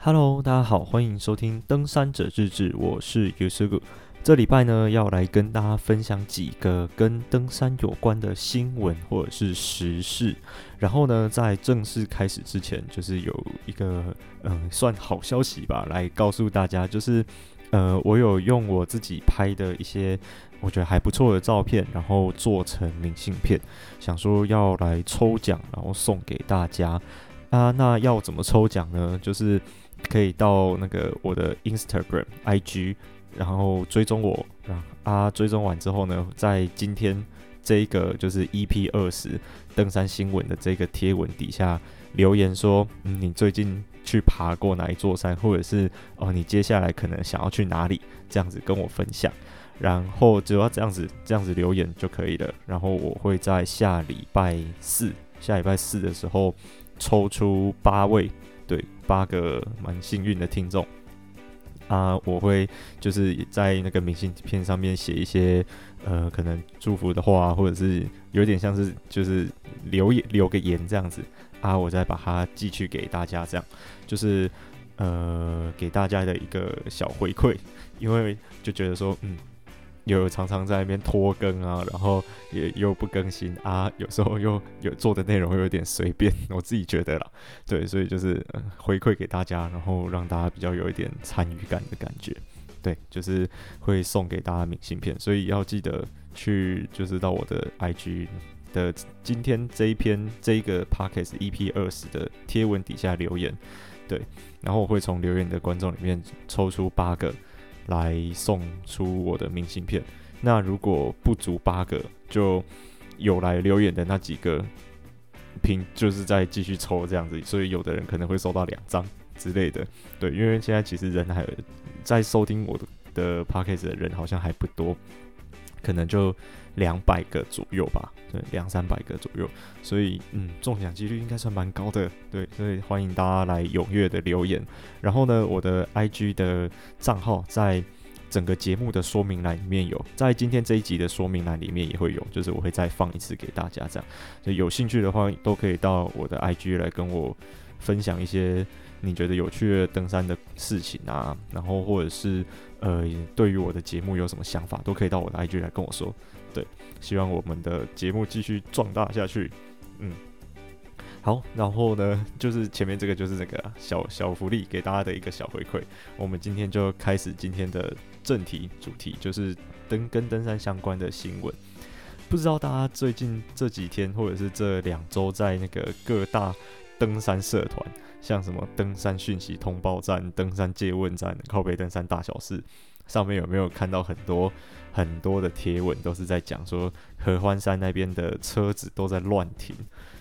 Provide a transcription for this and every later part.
Hello，大家好，欢迎收听《登山者日志》，我是 Yusuke。这礼拜呢，要来跟大家分享几个跟登山有关的新闻或者是时事。然后呢，在正式开始之前，就是有一个嗯，算好消息吧，来告诉大家，就是呃，我有用我自己拍的一些我觉得还不错的照片，然后做成明信片，想说要来抽奖，然后送给大家啊。那要怎么抽奖呢？就是可以到那个我的 Instagram IG，然后追踪我，啊，追踪完之后呢，在今天这一个就是 EP 二十登山新闻的这个贴文底下留言说，嗯，你最近去爬过哪一座山，或者是哦，你接下来可能想要去哪里，这样子跟我分享，然后只要这样子这样子留言就可以了，然后我会在下礼拜四下礼拜四的时候抽出八位。对，八个蛮幸运的听众啊，我会就是在那个明信片上面写一些呃，可能祝福的话，或者是有点像是就是留言留个言这样子啊，我再把它寄去给大家，这样就是呃给大家的一个小回馈，因为就觉得说嗯。有常常在那边拖更啊，然后也又不更新啊，有时候又有做的内容又有点随便，我自己觉得啦，对，所以就是、回馈给大家，然后让大家比较有一点参与感的感觉，对，就是会送给大家明信片，所以要记得去就是到我的 IG 的今天这一篇这一个 Podcast EP 二十的贴文底下留言，对，然后我会从留言的观众里面抽出八个。来送出我的明信片。那如果不足八个，就有来留言的那几个，凭就是在继续抽这样子。所以有的人可能会收到两张之类的。对，因为现在其实人还有在收听我的的 p a c k a g e 的人好像还不多，可能就两百个左右吧。对，两三百个左右。所以嗯，中奖几率应该算蛮高的。对，所以欢迎大家来踊跃的留言。然后呢，我的 IG 的账号在整个节目的说明栏里面有，在今天这一集的说明栏里面也会有，就是我会再放一次给大家，这样，所以有兴趣的话都可以到我的 IG 来跟我分享一些你觉得有趣的登山的事情啊，然后或者是呃对于我的节目有什么想法，都可以到我的 IG 来跟我说。对，希望我们的节目继续壮大下去。嗯，好，然后呢，就是前面这个就是那个小小福利给大家的一个小回馈，我们今天就开始今天的。正题主题就是登跟登山相关的新闻，不知道大家最近这几天或者是这两周在那个各大登山社团，像什么登山讯息通报站、登山借问站、靠北登山大小事，上面有没有看到很多很多的贴文，都是在讲说合欢山那边的车子都在乱停，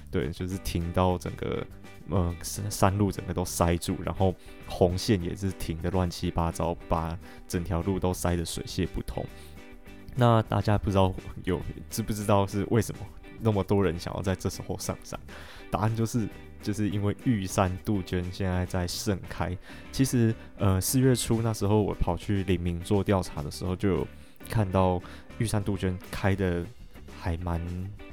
对，就是停到整个。嗯，山山路整个都塞住，然后红线也是停得乱七八糟，把整条路都塞得水泄不通。那大家不知道有知不知道是为什么那么多人想要在这时候上山？答案就是就是因为玉山杜鹃现在在盛开。其实呃四月初那时候我跑去林明做调查的时候，就有看到玉山杜鹃开的。还蛮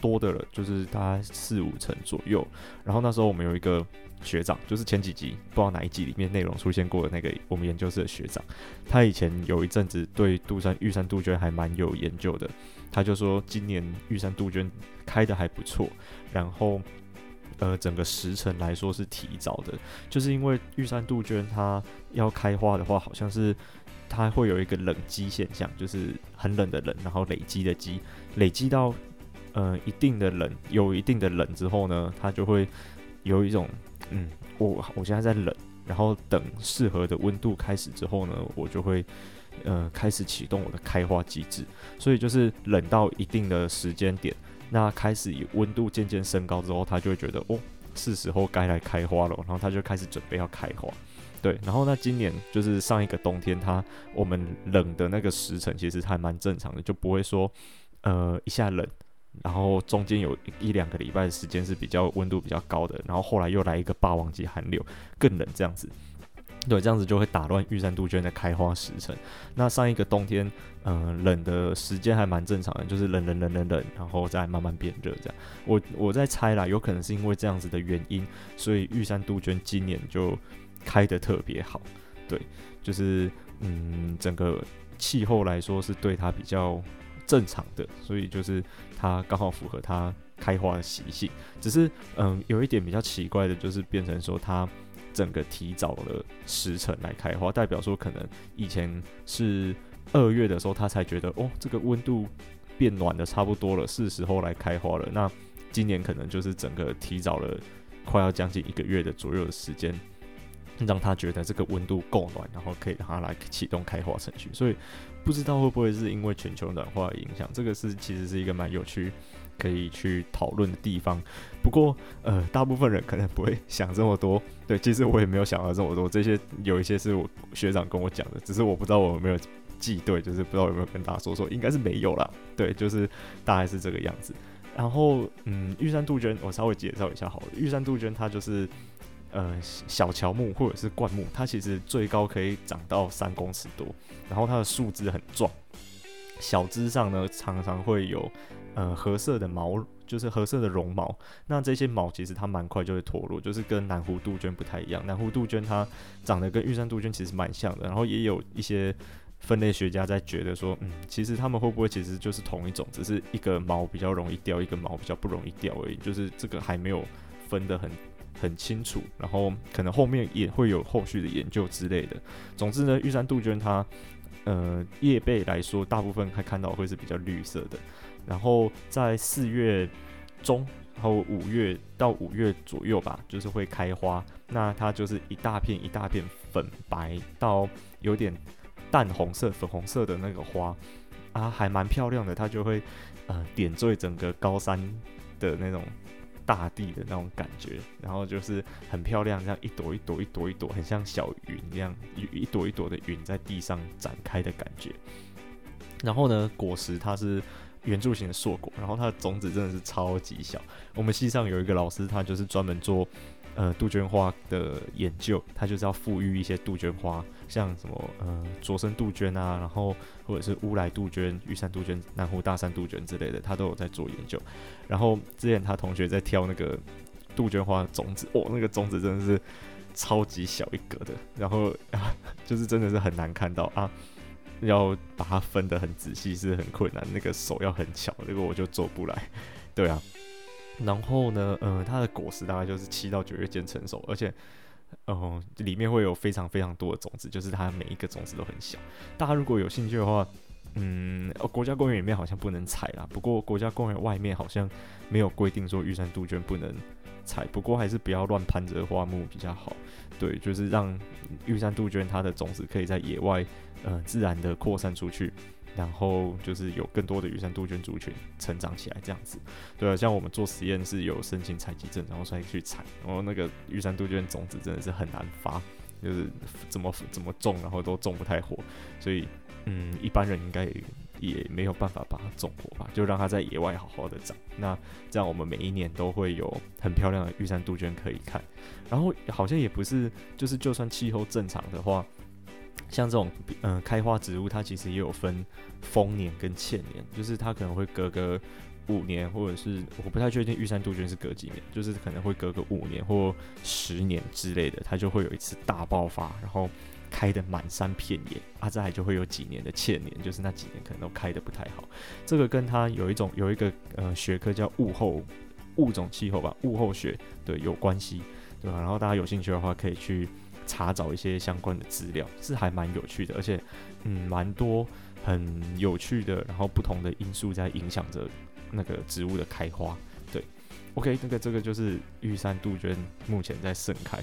多的了，就是大概四五成左右。然后那时候我们有一个学长，就是前几集不知道哪一集里面内容出现过的那个我们研究室的学长，他以前有一阵子对杜山玉山杜鹃还蛮有研究的。他就说今年玉山杜鹃开的还不错，然后呃整个时辰来说是提早的，就是因为玉山杜鹃它要开花的话，好像是。它会有一个冷积现象，就是很冷的冷，然后累积的积，累积到呃一定的冷，有一定的冷之后呢，它就会有一种嗯，我我现在在冷，然后等适合的温度开始之后呢，我就会呃开始启动我的开花机制，所以就是冷到一定的时间点，那开始以温度渐渐升高之后，它就会觉得哦，是时候该来开花了，然后它就开始准备要开花。对，然后那今年就是上一个冬天，它我们冷的那个时程其实还蛮正常的，就不会说，呃，一下冷，然后中间有一两个礼拜的时间是比较温度比较高的，然后后来又来一个霸王级寒流，更冷这样子，对，这样子就会打乱玉山杜鹃的开花时辰。那上一个冬天，嗯、冷的时间还蛮正常的，就是冷冷冷冷冷，然后再慢慢变热这样。我我在猜啦，有可能是因为这样子的原因，所以玉山杜鹃今年就。开得特别好，对，就是嗯，整个气候来说是对它比较正常的，所以就是它刚好符合它开花的习性。只是嗯，有一点比较奇怪的，就是变成说它整个提早了时辰来开花，代表说可能以前是二月的时候，它才觉得哦，这个温度变暖的差不多了，是时候来开花了。那今年可能就是整个提早了快要将近一个月的左右的时间。让他觉得这个温度够暖，然后可以让他来启动开花程序。所以不知道会不会是因为全球暖化的影响，这个是其实是一个蛮有趣可以去讨论的地方。不过呃，大部分人可能不会想这么多。对，其实我也没有想到这么多。这些有一些是我学长跟我讲的，只是我不知道我有没有记对，就是不知道有没有跟大家说说，应该是没有啦。对，就是大概是这个样子。然后嗯，玉山杜鹃我稍微介绍一下好了。玉山杜鹃它就是。呃，小乔木或者是灌木，它其实最高可以长到三公尺多，然后它的树枝很壮，小枝上呢常常会有呃褐色的毛，就是褐色的绒毛。那这些毛其实它蛮快就会脱落，就是跟南湖杜鹃不太一样。南湖杜鹃它长得跟玉山杜鹃其实蛮像的，然后也有一些分类学家在觉得说，嗯，其实它们会不会其实就是同一种，只是一个毛比较容易掉，一个毛比较不容易掉而已，就是这个还没有分得很。很清楚，然后可能后面也会有后续的研究之类的。总之呢，玉山杜鹃它，呃，叶背来说，大部分还看到会是比较绿色的。然后在四月中，然后五月到五月左右吧，就是会开花。那它就是一大片一大片粉白到有点淡红色、粉红色的那个花啊，还蛮漂亮的。它就会呃点缀整个高山的那种。大地的那种感觉，然后就是很漂亮，这样一朵一朵一朵一朵，很像小云一样，一一朵一朵的云在地上展开的感觉。然后呢，果实它是圆柱形的硕果，然后它的种子真的是超级小。我们系上有一个老师，他就是专门做。呃，杜鹃花的研究，他就是要复育一些杜鹃花，像什么呃卓生杜鹃啊，然后或者是乌来杜鹃、玉山杜鹃、南湖大山杜鹃之类的，他都有在做研究。然后之前他同学在挑那个杜鹃花的种子，哦，那个种子真的是超级小一个的，然后啊，就是真的是很难看到啊，要把它分得很仔细是很困难，那个手要很巧，这个我就做不来，对啊。然后呢，呃，它的果实大概就是七到九月间成熟，而且，嗯，里面会有非常非常多的种子，就是它每一个种子都很小。大家如果有兴趣的话，嗯，哦国家公园里面好像不能采啦，不过国家公园外面好像没有规定说玉山杜鹃不能采，不过还是不要乱攀折花木比较好。对，就是让玉山杜鹃它的种子可以在野外，呃，自然的扩散出去。然后就是有更多的玉山杜鹃族群成长起来，这样子，对啊，像我们做实验是有申请采集证，然后才去采，然后那个玉山杜鹃种子真的是很难发，就是怎么怎么种，然后都种不太活，所以嗯，一般人应该也没有办法把它种活吧，就让它在野外好好的长。那这样我们每一年都会有很漂亮的玉山杜鹃可以看，然后好像也不是，就是就算气候正常的话。像这种嗯、开花植物，它其实也有分丰年跟欠年，就是它可能会隔个五年，或者是我不太确定玉山杜鹃是隔几年，就是可能会隔个五年或十年之类的，它就会有一次大爆发，然后开得满山遍野。啊，再来就会有几年的欠年，就是那几年可能都开得不太好。这个跟它有一种有一个呃学科叫物候物种气候吧，物候学对有关系，对吧？然后大家有兴趣的话，可以去。查找一些相关的资料是还蛮有趣的，而且嗯，蛮多很有趣的，然后不同的因素在影响着那个植物的开花。对，OK，那个这个就是玉山杜鹃目前在盛开，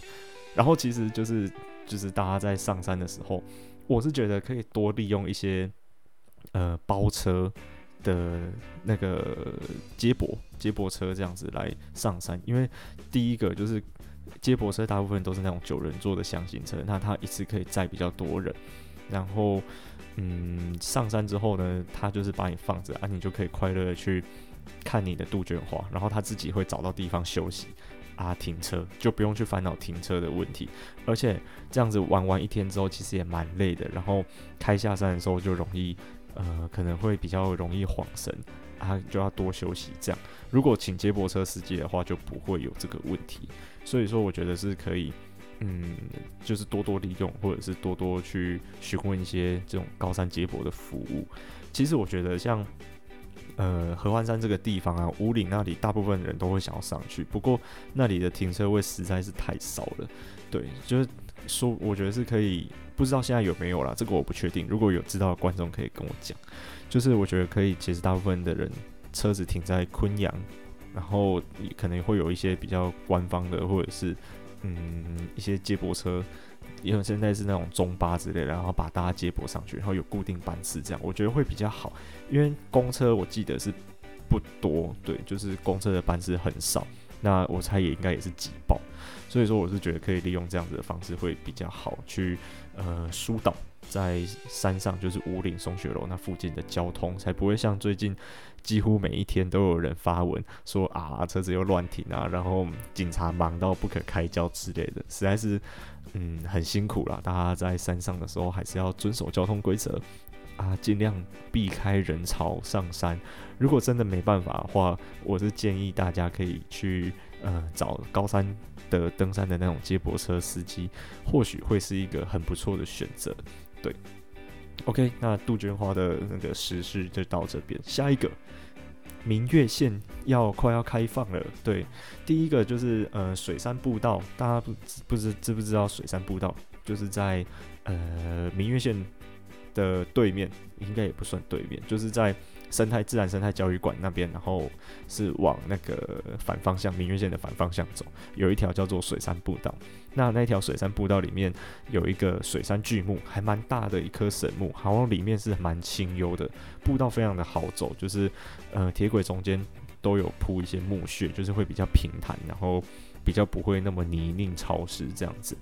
然后其实就是就是大家在上山的时候，我是觉得可以多利用一些呃包车的那个接驳接驳车这样子来上山，因为第一个就是。接驳车大部分都是那种九人座的厢型车，那它一次可以载比较多人。然后，嗯，上山之后呢，它就是把你放着啊，你就可以快乐的去看你的杜鹃花，然后它自己会找到地方休息啊，停车就不用去烦恼停车的问题。而且这样子玩完一天之后，其实也蛮累的。然后开下山的时候就容易，呃，可能会比较容易晃神啊，就要多休息。这样，如果请接驳车司机的话，就不会有这个问题。所以说，我觉得是可以嗯，就是多多利用，或者是多多去询问一些这种高山接驳的服务。其实我觉得像呃合欢山这个地方啊，五岭那里大部分人都会想要上去，不过那里的停车位实在是太少了。对，就是说我觉得是可以，不知道现在有没有啦，这个我不确定。如果有知道的观众可以跟我讲，就是我觉得可以，其实大部分的人车子停在昆阳，然后可能会有一些比较官方的，或者是嗯一些接驳车。因为现在是那种中巴之类的，然后把大家接驳上去，然后有固定班次，这样我觉得会比较好。因为公车我记得是不多，对，就是公车的班次很少，那我猜也应该也是挤爆。所以说我是觉得可以利用这样子的方式会比较好，去呃疏导在山上就是武岭松雪楼那附近的交通，才不会像最近几乎每一天都有人发文说啊车子又乱停啊，然后警察忙到不可开交之类的，实在是。嗯，很辛苦啦。大家在山上的时候还是要遵守交通规则啊，尽量避开人潮上山。如果真的没办法的话，我是建议大家可以去呃找高山的登山的那种接驳车司机，或许会是一个很不错的选择。对，OK，那杜鹃花的那个时事就到这边，下一个。明月线要快要开放了，对，第一个就是呃水山步道，大家不不知知不知道水山步道就是在呃明月线的对面，应该也不算对面，就是在。生态自然生态教育馆那边，然后是往那个反方向，明月线的反方向走，有一条叫做水山步道。那那条水山步道里面有一个水杉巨木，还蛮大的一棵神木，好像里面是蛮清幽的，步道非常的好走，就是呃铁轨中间都有铺一些木屑，就是会比较平坦，然后比较不会那么泥泞潮湿这样子。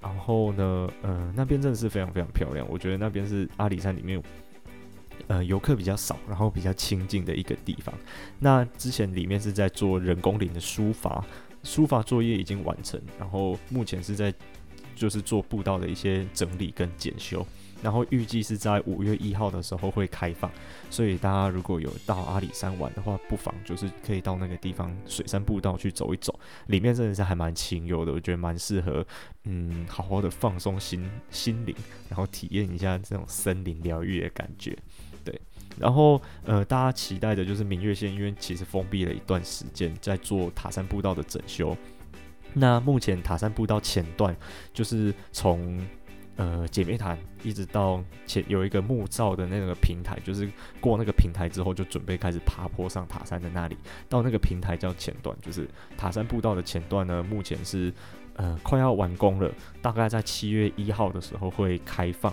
然后呢，呃那边真的是非常非常漂亮，我觉得那边是阿里山里面。呃，游客比较少，然后比较清静的一个地方。那之前里面是在做人工林的书法，书法作业已经完成，然后目前是在就是做步道的一些整理跟检修。然后预计是在五月一号的时候会开放，所以大家如果有到阿里山玩的话，不妨就是可以到那个地方水山步道去走一走，里面真的是还蛮清幽的，我觉得蛮适合，嗯，好好的放松心心灵，然后体验一下这种森林疗愈的感觉。对，然后呃，大家期待的就是明月线，因为其实封闭了一段时间，在做塔山步道的整修。那目前塔山步道前段就是从呃姐妹潭一直到前有一个木造的那个平台，就是过那个平台之后，就准备开始爬坡上塔山的那里。到那个平台叫前段，就是塔山步道的前段呢，目前是呃快要完工了，大概在七月一号的时候会开放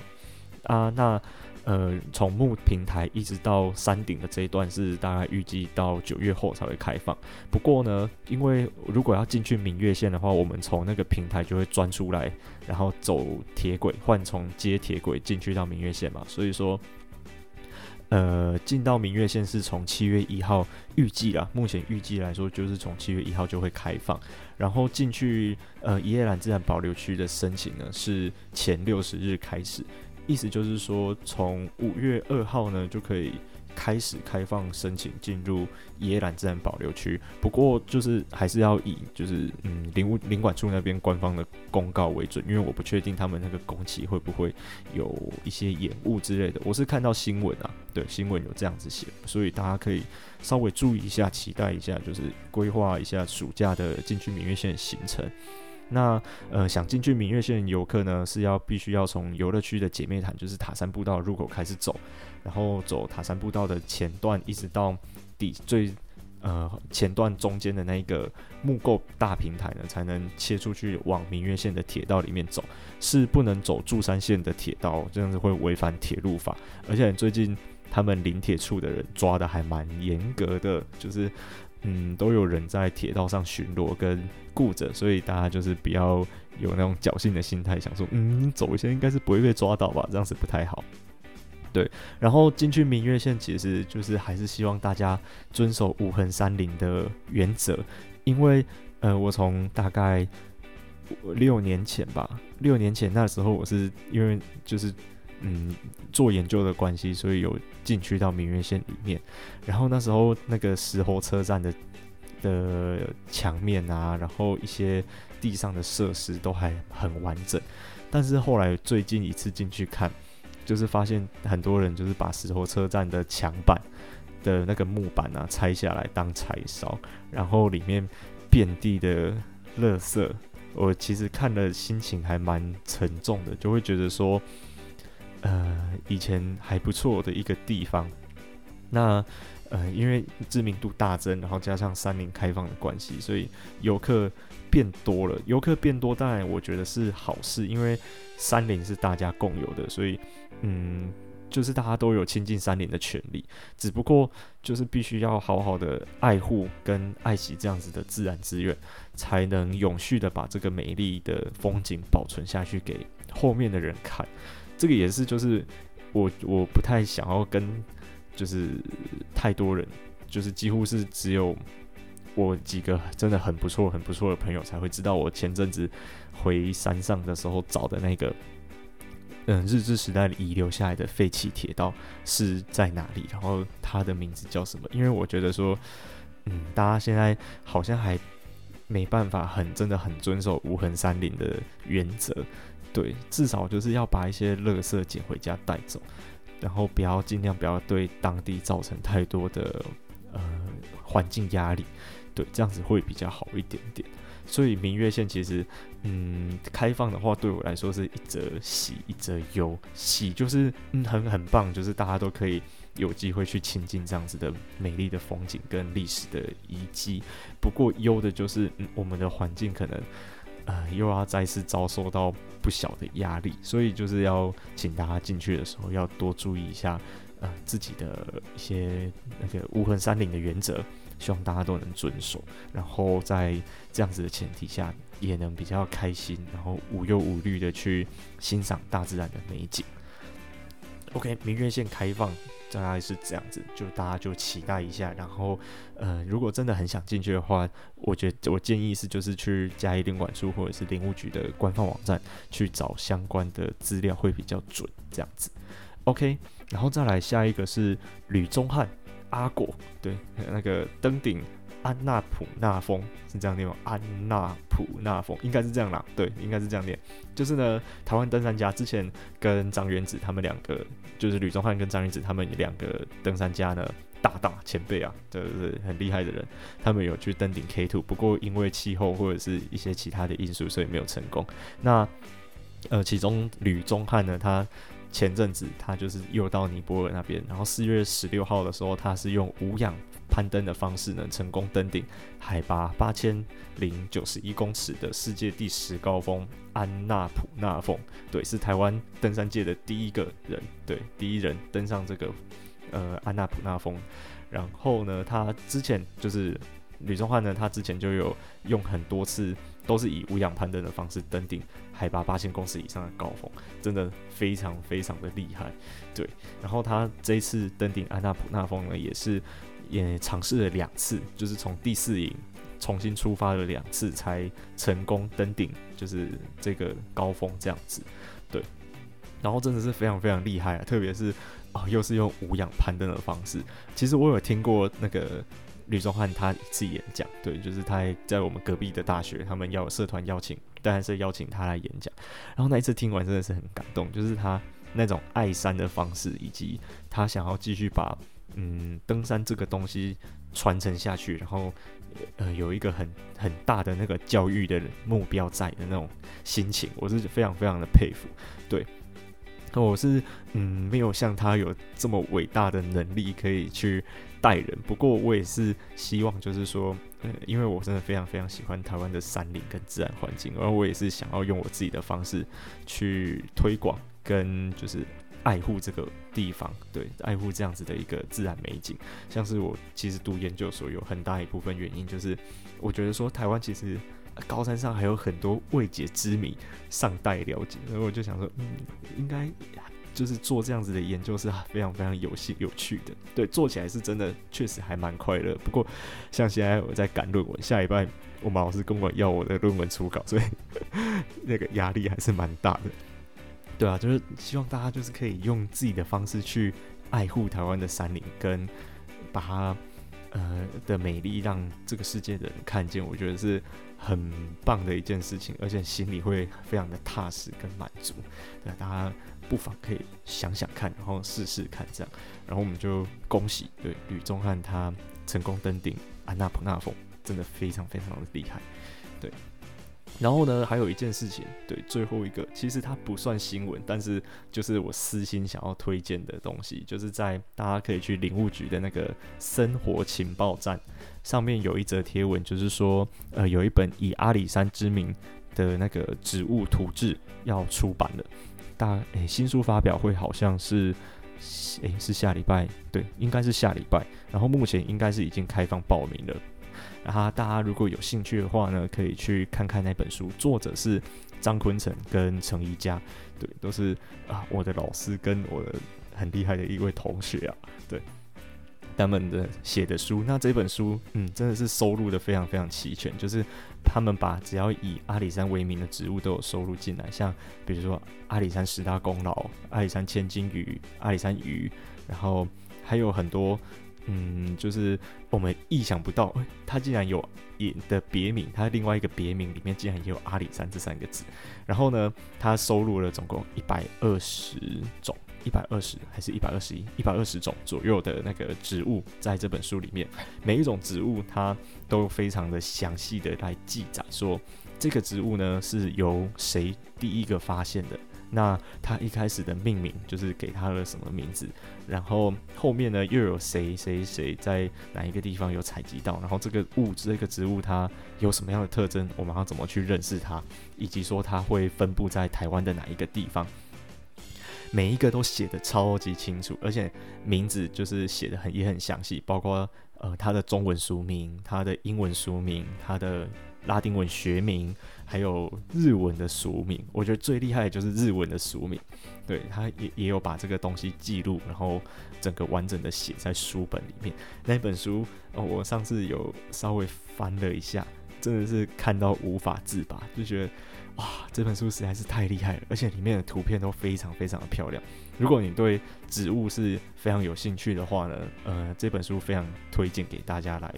啊。那呃，从木平台一直到山顶的这一段是大概预计到九月后才会开放。不过呢，因为如果要进去明月线的话，我们从那个平台就会钻出来，然后走铁轨，换从接铁轨进去到明月线嘛。所以说，呃，进到明月线是从七月一号预计啊，目前预计来说就是从七月一号就会开放。然后进去呃，一夜兰自然保留区的申请呢是前六十日开始。意思就是说，从五月二号呢就可以开始开放申请进入宜兰自然保留区。不过，就是还是要以就是嗯林务林管处那边官方的公告为准，因为我不确定他们那个工期会不会有一些延误之类的。我是看到新闻啊，对，新闻有这样子写，所以大家可以稍微注意一下，期待一下，就是规划一下暑假的进去明月线的行程。那呃，想进去明月线游客呢，是要必须要从游乐区的姐妹潭，就是塔山步道入口开始走，然后走塔山步道的前段，一直到底最呃前段中间的那一个木构大平台呢，才能切出去往明月线的铁道里面走，是不能走柱山线的铁道，这样子会违反铁路法，而且最近他们临铁处的人抓的还蛮严格的，就是。嗯，都有人在铁道上巡逻跟顾着，所以大家就是不要有那种侥幸的心态，想说，嗯，走一些应该是不会被抓到吧，这样子不太好。对，然后进去明月线，其实就是还是希望大家遵守无痕山林的原则，因为呃，我从大概六年前吧，六年前那时候我是因为就是。嗯，做研究的关系，所以有进去到明月线里面。然后那时候那个石猴车站的的墙面啊，然后一些地上的设施都还很完整。但是后来最近一次进去看，就是发现很多人就是把石猴车站的墙板的那个木板啊拆下来当柴烧，然后里面遍地的垃圾，我其实看了心情还蛮沉重的，就会觉得说，呃，以前还不错的一个地方，那。呃，因为知名度大增，然后加上山林开放的关系，所以游客变多了。游客变多，当然我觉得是好事，因为山林是大家共有的，所以嗯，就是大家都有亲近山林的权利。只不过就是必须要好好的爱护跟爱惜这样子的自然资源，才能永续的把这个美丽的风景保存下去给后面的人看。这个也是就是我我不太想要跟。就是太多人，就是几乎是只有我几个真的很不错、很不错的朋友才会知道我前阵子回山上的时候找的那个，嗯，日治时代遗留下来的废弃铁道是在哪里，然后它的名字叫什么？因为我觉得说，嗯，大家现在好像还没办法很真的很遵守无痕山林的原则，对，至少就是要把一些垃圾捡回家带走。然后不要尽量不要对当地造成太多的呃环境压力，对，这样子会比较好一点点。所以明月线其实，嗯，开放的话对我来说是一则喜一则忧。喜就是嗯很很棒，就是大家都可以有机会去亲近这样子的美丽的风景跟历史的遗迹。不过忧的就是嗯我们的环境可能。呃，又要再次遭受到不小的压力，所以就是要请大家进去的时候要多注意一下，呃，自己的一些那个无痕山林的原则，希望大家都能遵守，然后在这样子的前提下，也能比较开心，然后无忧无虑的去欣赏大自然的美景。OK，明月线开放。大概是这样子，就大家就期待一下。然后，呃，如果真的很想进去的话，我觉得我建议是就是去嘉义林管处或者是林务局的官方网站去找相关的资料会比较准。这样子，OK。然后再来下一个是吕宗汉阿果，对，那个登顶。安纳普纳峰是这样念吗？安纳普纳峰应该是这样啦，对，应该是这样念。就是呢，台湾登山家之前跟张元子他们两个，就是吕宗汉跟张元子他们两个登山家呢，大大前辈啊，就是很厉害的人，他们有去登顶 K two，不过因为气候或者是一些其他的因素，所以没有成功。那呃，其中吕宗汉呢，他前阵子他就是又到尼泊尔那边，然后四月十六号的时候，他是用无氧。攀登的方式呢，成功登顶海拔八千零九十一公尺的世界第十高峰安纳普纳峰。对，是台湾登山界的第一个人，对，第一人登上这个呃安纳普纳峰。然后呢，他之前就是吕宗焕呢，他之前就有用很多次都是以无氧攀登的方式登顶海拔八千公尺以上的高峰，真的非常非常的厉害。对，然后他这一次登顶安纳普纳峰呢，也是。也尝试了两次，就是从第四营重新出发了两次，才成功登顶，就是这个高峰这样子。对，然后真的是非常非常厉害啊！特别是啊、哦，又是用无氧攀登的方式。其实我有听过那个吕宗汉他一次演讲，对，就是他在我们隔壁的大学，他们要社团邀请，当然是邀请他来演讲。然后那一次听完真的是很感动，就是他那种爱山的方式，以及他想要继续把。嗯，登山这个东西传承下去，然后呃有一个很很大的那个教育的目标在的那种心情，我是非常非常的佩服。对，那我是嗯没有像他有这么伟大的能力可以去带人，不过我也是希望就是说，因为我真的非常非常喜欢台湾的山林跟自然环境，而我也是想要用我自己的方式去推广跟就是。爱护这个地方，对，爱护这样子的一个自然美景，像是我其实读研究所有很大一部分原因，就是我觉得说台湾其实高山上还有很多未解之谜尚待了解，所以我就想说，嗯，应该就是做这样子的研究是非常非常有兴有趣的，对，做起来是真的确实还蛮快乐。不过像现在我在赶论文，下礼拜我们老师跟我要我的论文初稿，所以 那个压力还是蛮大的。对啊，就是希望大家就是可以用自己的方式去爱护台湾的山林，跟把它呃的美丽让这个世界的人看见，我觉得是很棒的一件事情，而且心里会非常的踏实跟满足。对，大家不妨可以想想看，然后试试看这样，然后我们就恭喜对吕宗翰他成功登顶安娜普纳峰，真的非常非常的厉害，对。然后呢，还有一件事情，对，最后一个，其实它不算新闻，但是就是我私心想要推荐的东西，就是在大家可以去林务局的那个生活情报站上面有一则贴文，就是说，呃，有一本以阿里山之名的那个植物图志要出版了，大诶，新书发表会好像是，诶，是下礼拜，对，应该是下礼拜，然后目前应该是已经开放报名了。然后大家如果有兴趣的话呢，可以去看看那本书，作者是张坤成跟程一家，对，都是啊我的老师跟我的很厉害的一位同学啊，对，他们的写的书，那这本书嗯真的是收录的非常非常齐全，就是他们把只要以阿里山为名的植物都有收录进来，像比如说阿里山十大功劳、阿里山千金鱼、阿里山鱼，然后还有很多。嗯，就是我们意想不到，它竟然有也的别名，它另外一个别名里面竟然也有阿里山这三个字。然后呢，它收录了总共一百二十种，一百二十还是一百二十一，一百二十种左右的那个植物在这本书里面。每一种植物它都非常的详细的来记载，说这个植物呢是由谁第一个发现的。那他一开始的命名就是给他了什么名字，然后后面呢又有谁谁谁在哪一个地方有采集到，然后这个物这个植物它有什么样的特征，我们要怎么去认识它，以及说它会分布在台湾的哪一个地方，每一个都写得超级清楚，而且名字就是写得很也很详细，包括呃它的中文书名、它的英文书名、它的拉丁文学名。还有日文的俗名，我觉得最厉害的就是日文的俗名，对，他也也有把这个东西记录，然后整个完整的写在书本里面。那本书，哦，我上次有稍微翻了一下，真的是看到无法自拔，就觉得哇，这本书实在是太厉害了，而且里面的图片都非常非常的漂亮。如果你对植物是非常有兴趣的话呢，呃，这本书非常推荐给大家来，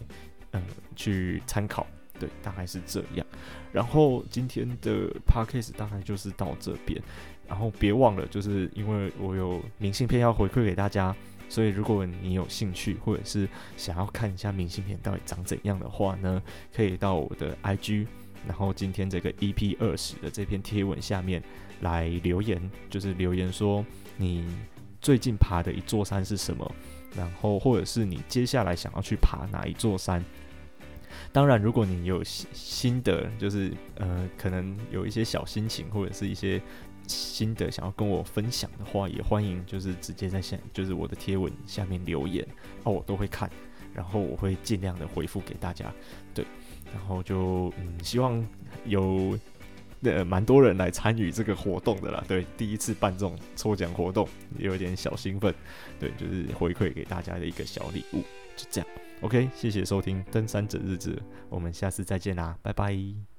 嗯、呃，去参考。对，大概是这样。然后今天的 podcast 大概就是到这边。然后别忘了，就是因为我有明信片要回馈给大家，所以如果你有兴趣或者是想要看一下明信片到底长怎样的话呢，可以到我的 IG，然后今天这个 EP 二十的这篇贴文下面来留言，就是留言说你最近爬的一座山是什么，然后或者是你接下来想要去爬哪一座山。当然，如果你有心心得，就是呃，可能有一些小心情或者是一些心得想要跟我分享的话，也欢迎就是直接在下，就是我的贴文下面留言，那我都会看，然后我会尽量的回复给大家。对，然后就嗯，希望有呃蛮多人来参与这个活动的啦。对，第一次办这种抽奖活动，也有点小兴奋。对，就是回馈给大家的一个小礼物，就这样。OK，谢谢收听《登山者日志》，我们下次再见啦，拜拜。